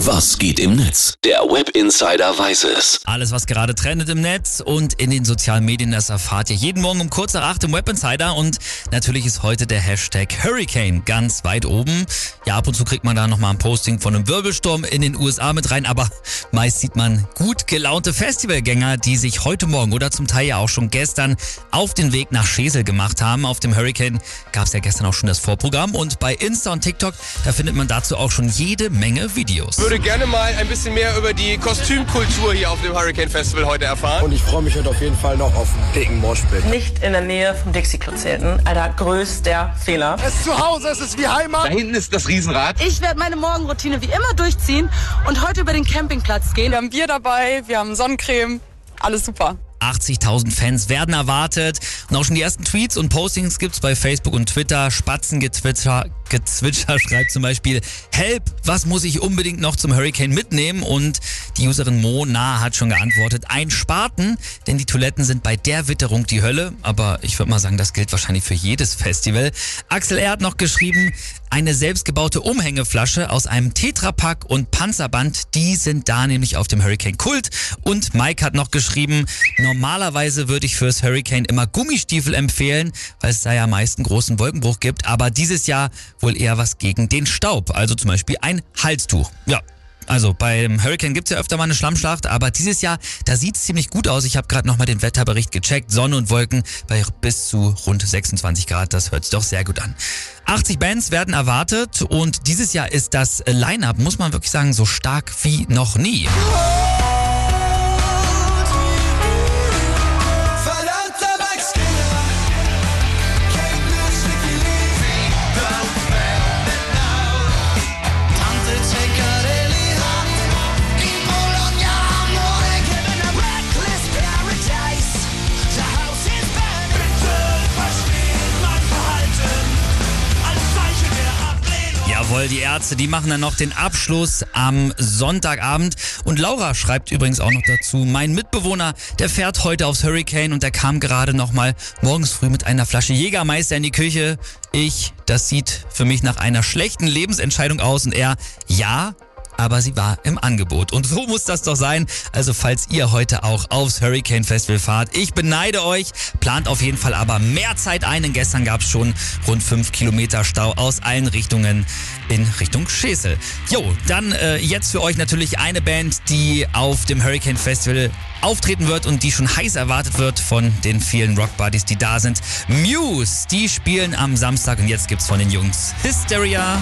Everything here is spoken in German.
Was geht im Netz? Der Web Insider weiß es. Alles, was gerade trendet im Netz und in den sozialen Medien, das erfahrt ihr jeden Morgen um kurz nach acht im Web Insider. Und natürlich ist heute der Hashtag Hurricane ganz weit oben. Ja, ab und zu kriegt man da nochmal ein Posting von einem Wirbelsturm in den USA mit rein, aber meist sieht man gut gelaunte Festivalgänger, die sich heute Morgen oder zum Teil ja auch schon gestern auf den Weg nach Schesel gemacht haben. Auf dem Hurricane gab es ja gestern auch schon das Vorprogramm und bei Insta und TikTok, da findet man dazu auch schon jede Menge Videos. Würde gerne mal ein bisschen mehr über die Kostümkultur hier auf dem Hurricane Festival heute erfahren. Und ich freue mich heute auf jeden Fall noch auf einen dicken Moshpit. nicht in der Nähe vom Dixie-Klo zelten. Alter, größter Fehler. Es ist zu Hause, es ist wie Heimat. Da hinten ist das Riesenrad. Ich werde meine Morgenroutine wie immer durchziehen und heute über den Campingplatz gehen. Wir haben Bier dabei, wir haben Sonnencreme, alles super. 80.000 Fans werden erwartet. Und auch schon die ersten Tweets und Postings gibt's bei Facebook und Twitter. Spatzengezwitscher Gezwitscher schreibt zum Beispiel, Help, was muss ich unbedingt noch zum Hurricane mitnehmen? Und die Userin Mona hat schon geantwortet, ein Spaten, denn die Toiletten sind bei der Witterung die Hölle. Aber ich würde mal sagen, das gilt wahrscheinlich für jedes Festival. Axel R. hat noch geschrieben, eine selbstgebaute Umhängeflasche aus einem Tetrapack und Panzerband, die sind da nämlich auf dem Hurricane Kult. Und Mike hat noch geschrieben, normalerweise würde ich fürs Hurricane immer Gummistiefel empfehlen, weil es da ja meist einen großen Wolkenbruch gibt, aber dieses Jahr wohl eher was gegen den Staub, also zum Beispiel ein Halstuch. Ja, also beim Hurricane gibt's ja öfter mal eine Schlammschlacht, aber dieses Jahr, da sieht's ziemlich gut aus. Ich habe gerade nochmal den Wetterbericht gecheckt. Sonne und Wolken bei bis zu rund 26 Grad, das hört sich doch sehr gut an. 80 Bands werden erwartet und dieses Jahr ist das Line-Up, muss man wirklich sagen, so stark wie noch nie. Jawohl, die Ärzte, die machen dann noch den Abschluss am Sonntagabend. Und Laura schreibt übrigens auch noch dazu, mein Mitbewohner, der fährt heute aufs Hurricane und der kam gerade nochmal morgens früh mit einer Flasche Jägermeister in die Küche. Ich, das sieht für mich nach einer schlechten Lebensentscheidung aus und er, ja, aber sie war im Angebot. Und so muss das doch sein. Also falls ihr heute auch aufs Hurricane Festival fahrt, ich beneide euch. Plant auf jeden Fall aber mehr Zeit ein, denn gestern gab es schon rund 5 Kilometer Stau aus allen Richtungen in Richtung Schesel. Jo, dann äh, jetzt für euch natürlich eine Band, die auf dem Hurricane Festival auftreten wird und die schon heiß erwartet wird von den vielen Rock-Buddies, die da sind. Muse, die spielen am Samstag und jetzt gibt's von den Jungs Hysteria.